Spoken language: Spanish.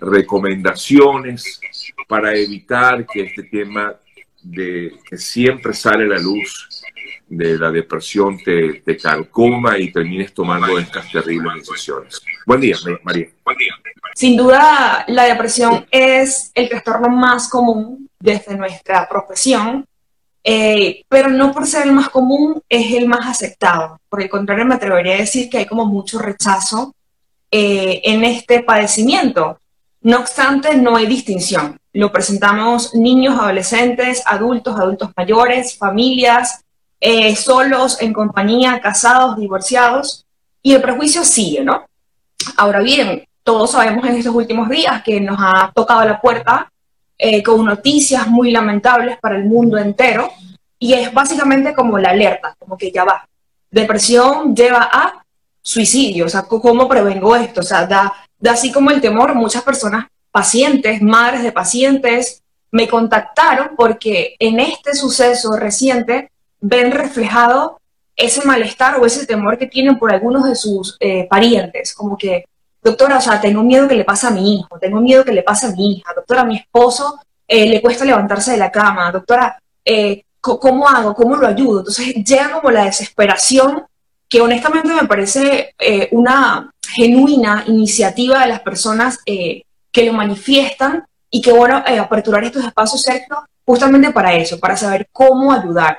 recomendaciones para evitar que este tema de que siempre sale la luz de la depresión te, te calcoma y termines tomando estas terribles decisiones. Buen día, María. Buen día. Sin duda, la depresión es el trastorno más común desde nuestra profesión, eh, pero no por ser el más común es el más aceptado. Por el contrario, me atrevería a decir que hay como mucho rechazo eh, en este padecimiento. No obstante, no hay distinción. Lo presentamos niños, adolescentes, adultos, adultos mayores, familias, eh, solos, en compañía, casados, divorciados, y el prejuicio sigue, ¿no? Ahora bien, todos sabemos en estos últimos días que nos ha tocado la puerta eh, con noticias muy lamentables para el mundo entero, y es básicamente como la alerta, como que ya va. Depresión lleva a suicidio, o sea, ¿cómo prevengo esto? O sea, da así como el temor, muchas personas, pacientes, madres de pacientes, me contactaron porque en este suceso reciente ven reflejado ese malestar o ese temor que tienen por algunos de sus eh, parientes, como que, doctora, o sea, tengo miedo que le pase a mi hijo, tengo miedo que le pase a mi hija, doctora, a mi esposo eh, le cuesta levantarse de la cama, doctora, eh, ¿cómo hago? ¿Cómo lo ayudo? Entonces llega como la desesperación que honestamente me parece una genuina iniciativa de las personas eh, que lo manifiestan y que, bueno, eh, aperturar estos espacios cercanos justamente para eso, para saber cómo ayudar.